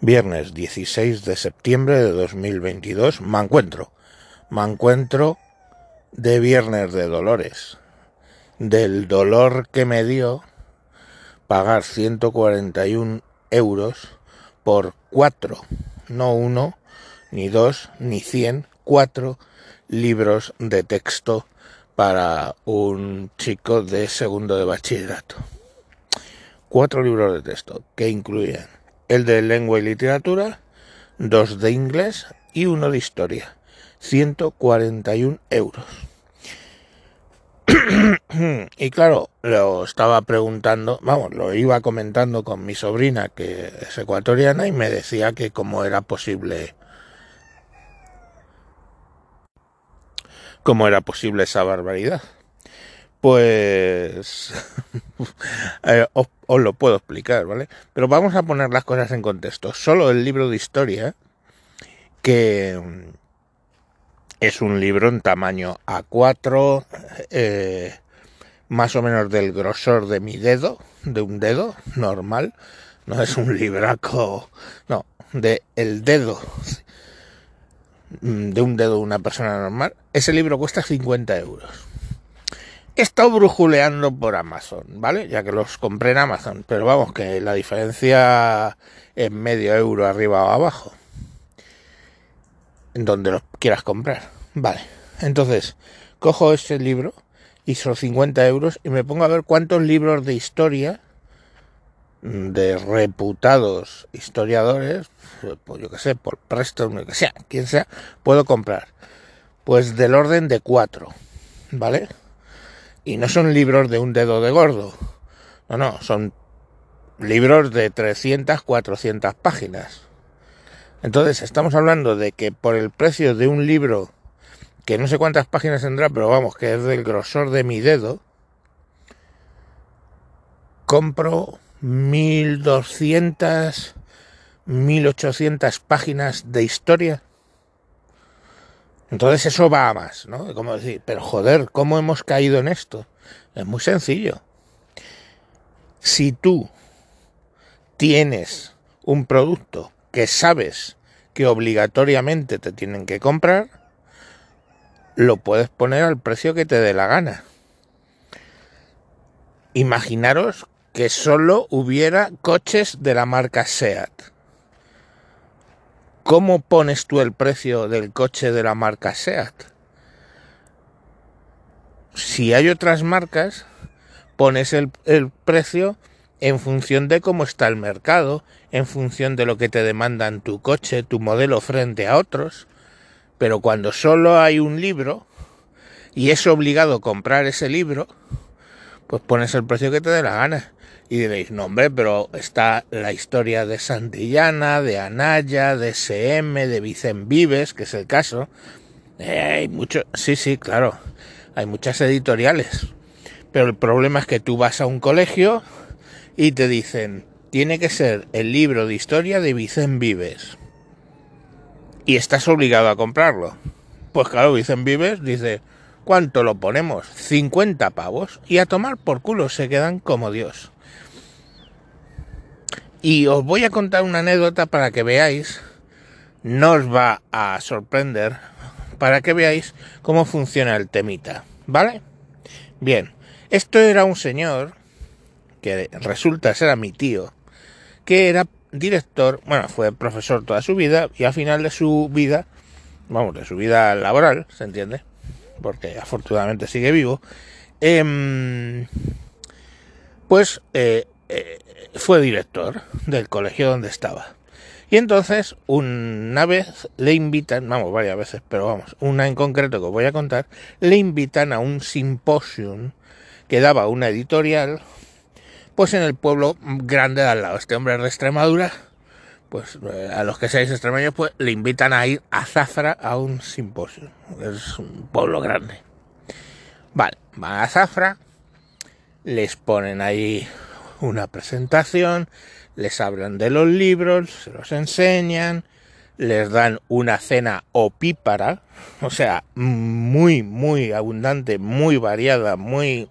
Viernes 16 de septiembre de 2022 me encuentro. Me encuentro de Viernes de Dolores. Del dolor que me dio pagar 141 euros por cuatro, no uno, ni dos, ni cien, cuatro libros de texto para un chico de segundo de bachillerato. Cuatro libros de texto que incluyen el de lengua y literatura, dos de inglés y uno de historia. 141 euros. y claro, lo estaba preguntando, vamos, lo iba comentando con mi sobrina que es ecuatoriana y me decía que cómo era posible cómo era posible esa barbaridad. Pues eh, os, lo puedo explicar, ¿vale? Pero vamos a poner las cosas en contexto. Solo el libro de historia, que mm, es un libro en tamaño A4, eh, más o menos del grosor de mi dedo, de un dedo normal, no es un libraco, no, de el dedo mm, de un dedo de una persona normal. Ese libro cuesta 50 euros. He estado brujuleando por Amazon, ¿vale? Ya que los compré en Amazon, pero vamos, que la diferencia es medio euro arriba o abajo. En donde los quieras comprar. Vale. Entonces, cojo ese libro y son 50 euros y me pongo a ver cuántos libros de historia de reputados historiadores, pues yo que sé, por Preston, que sea, quien sea, puedo comprar. Pues del orden de cuatro, ¿vale? Y no son libros de un dedo de gordo. No, no, son libros de 300, 400 páginas. Entonces, estamos hablando de que por el precio de un libro, que no sé cuántas páginas tendrá, pero vamos, que es del grosor de mi dedo, compro 1200, 1800 páginas de historia entonces eso va a más, ¿no? Como decir, pero joder, ¿cómo hemos caído en esto? Es muy sencillo. Si tú tienes un producto que sabes que obligatoriamente te tienen que comprar, lo puedes poner al precio que te dé la gana. Imaginaros que solo hubiera coches de la marca SEAT ¿Cómo pones tú el precio del coche de la marca SEAT? Si hay otras marcas, pones el, precio en función de cómo está el mercado, en función de lo que te demandan tu coche, tu modelo frente a otros. Pero cuando solo hay un libro y es obligado comprar ese libro, pues pones el precio que te dé la gana. Y diréis, no hombre, pero está la historia de Santillana, de Anaya, de SM, de Vicen Vives, que es el caso. Eh, hay sí, sí, claro, hay muchas editoriales. Pero el problema es que tú vas a un colegio y te dicen, tiene que ser el libro de historia de Vicen Vives. Y estás obligado a comprarlo. Pues claro, Vicen Vives dice, ¿cuánto lo ponemos? 50 pavos. Y a tomar por culo se quedan como Dios. Y os voy a contar una anécdota para que veáis, no os va a sorprender, para que veáis cómo funciona el temita, ¿vale? Bien, esto era un señor, que resulta ser mi tío, que era director, bueno, fue profesor toda su vida y al final de su vida, vamos, de su vida laboral, ¿se entiende? Porque afortunadamente sigue vivo, eh, pues eh, eh, fue director del colegio donde estaba. Y entonces, una vez le invitan, vamos, varias veces, pero vamos, una en concreto que os voy a contar, le invitan a un simposium que daba una editorial, pues en el pueblo grande de al lado. Este hombre es de Extremadura, pues eh, a los que seáis extremeños, pues le invitan a ir a Zafra a un simposium. Es un pueblo grande. Vale, van a Zafra, les ponen ahí una presentación, les hablan de los libros, se los enseñan, les dan una cena opípara, o sea, muy, muy abundante, muy variada, muy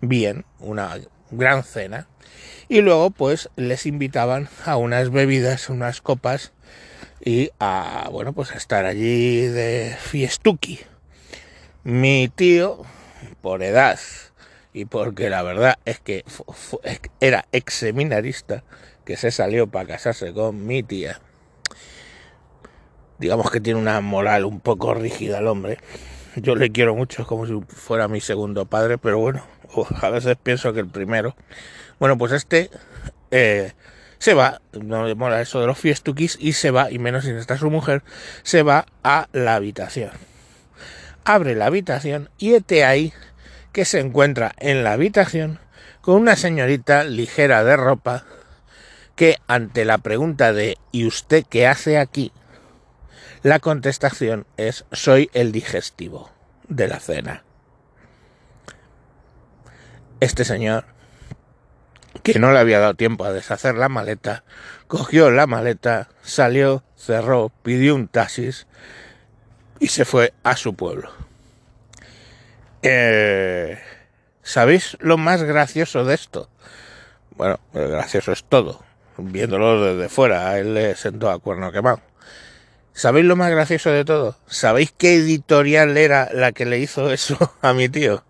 bien, una gran cena. y luego pues les invitaban a unas bebidas, unas copas y a, bueno, pues a estar allí de fiestuki. Mi tío, por edad y porque la verdad es que era ex seminarista que se salió para casarse con mi tía, digamos que tiene una moral un poco rígida el hombre. Yo le quiero mucho, como si fuera mi segundo padre, pero bueno, a veces pienso que el primero. Bueno, pues este eh, se va, no me mola eso de los fiestuquis, y se va, y menos si está su mujer, se va a la habitación. Abre la habitación y este ahí que se encuentra en la habitación con una señorita ligera de ropa que ante la pregunta de ¿y usted qué hace aquí? La contestación es soy el digestivo de la cena. Este señor, que no le había dado tiempo a deshacer la maleta, cogió la maleta, salió, cerró, pidió un taxis y se fue a su pueblo. Eh, ¿Sabéis lo más gracioso de esto? Bueno, gracioso es todo. Viéndolo desde fuera, él le sentó a cuerno quemado. ¿Sabéis lo más gracioso de todo? ¿Sabéis qué editorial era la que le hizo eso a mi tío?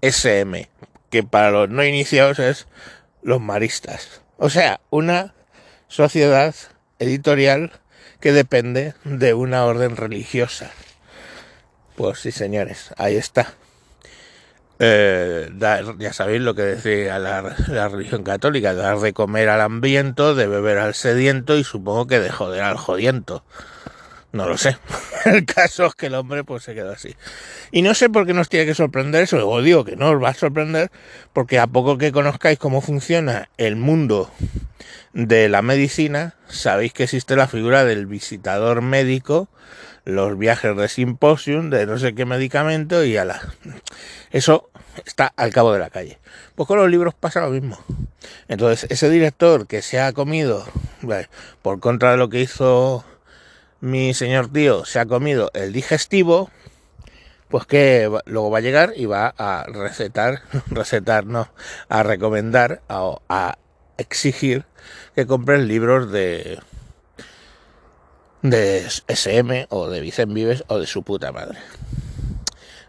SM, que para los no iniciados es los maristas. O sea, una sociedad editorial que depende de una orden religiosa. Pues sí, señores, ahí está. Eh, ya sabéis lo que decía la, la, religión católica, dar de comer al hambriento, de beber al sediento y supongo que de joder al jodiento. No lo sé. El caso es que el hombre pues se quedó así. Y no sé por qué nos tiene que sorprender eso. Luego digo que no os va a sorprender porque a poco que conozcáis cómo funciona el mundo de la medicina, sabéis que existe la figura del visitador médico, los viajes de simposium, de no sé qué medicamento y ala. Eso está al cabo de la calle. Pues con los libros pasa lo mismo. Entonces, ese director que se ha comido, por contra de lo que hizo mi señor tío se ha comido el digestivo, pues que luego va a llegar y va a recetar, recetar no, a recomendar, a, a exigir que compren libros de de SM o de Vicen Vives o de su puta madre.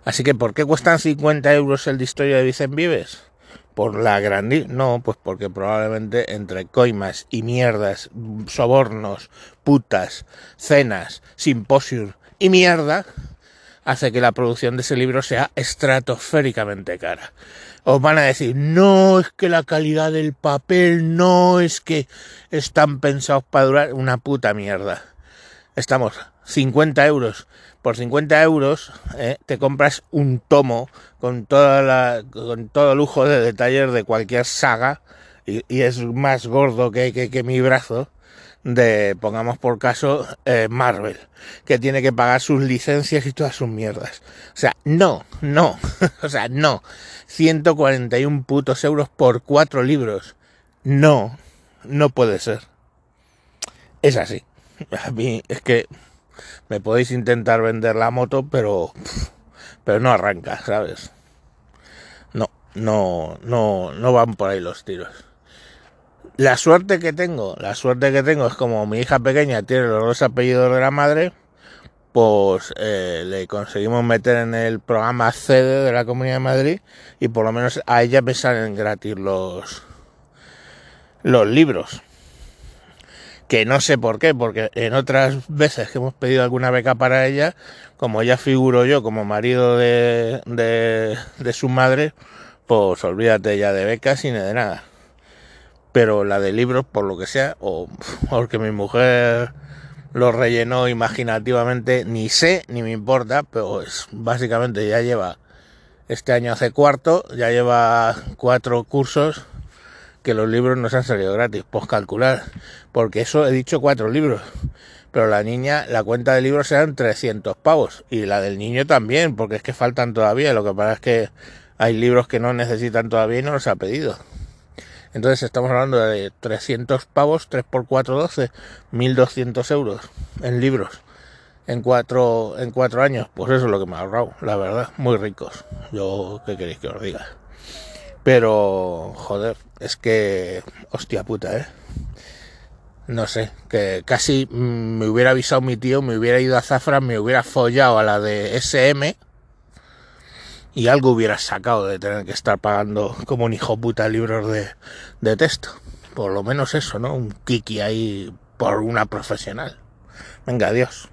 Así que, ¿por qué cuestan 50 euros el de de Vicen Vives? Por la grandísima... No, pues porque probablemente entre coimas y mierdas, sobornos, putas, cenas, simposios y mierda, hace que la producción de ese libro sea estratosféricamente cara. Os van a decir, no es que la calidad del papel, no es que están pensados para durar una puta mierda. Estamos 50 euros por 50 euros eh, te compras un tomo con, toda la, con todo lujo de detalles de cualquier saga y, es más gordo que, que, mi brazo de, pongamos por caso, eh, Marvel, que tiene que pagar sus licencias y todas sus mierdas. O sea, no, no, o sea, no. 141 putos euros por cuatro libros. No, no puede ser. Es así. A mí es que me podéis intentar vender la moto, pero, pero no arranca, ¿sabes? No, no, no, no van por ahí los tiros. La suerte que tengo, la suerte que tengo es como mi hija pequeña tiene los dos apellidos de la madre, pues eh, le conseguimos meter en el programa CD de la Comunidad de Madrid y por lo menos a ella me salen gratis los, los libros que no sé por qué, porque en otras veces que hemos pedido alguna beca para ella, como ya figuro yo como marido de, de, su madre, pues olvídate ya de becas y ni de nada. Pero la de libros, por lo que sea, o porque mi mujer lo rellenó imaginativamente, ni sé ni me importa, pero es, básicamente ya lleva, este año hace cuarto, ya lleva cuatro cursos que los libros nos han salido gratis, pues calcular, porque eso he dicho cuatro libros, pero la niña, la cuenta de libros eran 300 pavos, y la del niño también, porque es que faltan todavía, lo que pasa es que hay libros que no necesitan todavía y no los ha pedido. Entonces estamos hablando de 300 pavos, 3 por 4, 12, 1200 euros en libros en cuatro, en cuatro años. Pues eso es lo que me ha ahorrado, la verdad, muy ricos. Yo, ¿qué queréis que os diga? Pero, joder, es que, hostia puta, ¿eh? No sé, que casi me hubiera avisado mi tío, me hubiera ido a Zafra, me hubiera follado a la de SM y algo hubiera sacado de tener que estar pagando como un hijo puta libros de, de texto. Por lo menos eso, ¿no? Un kiki ahí por una profesional. Venga, adiós.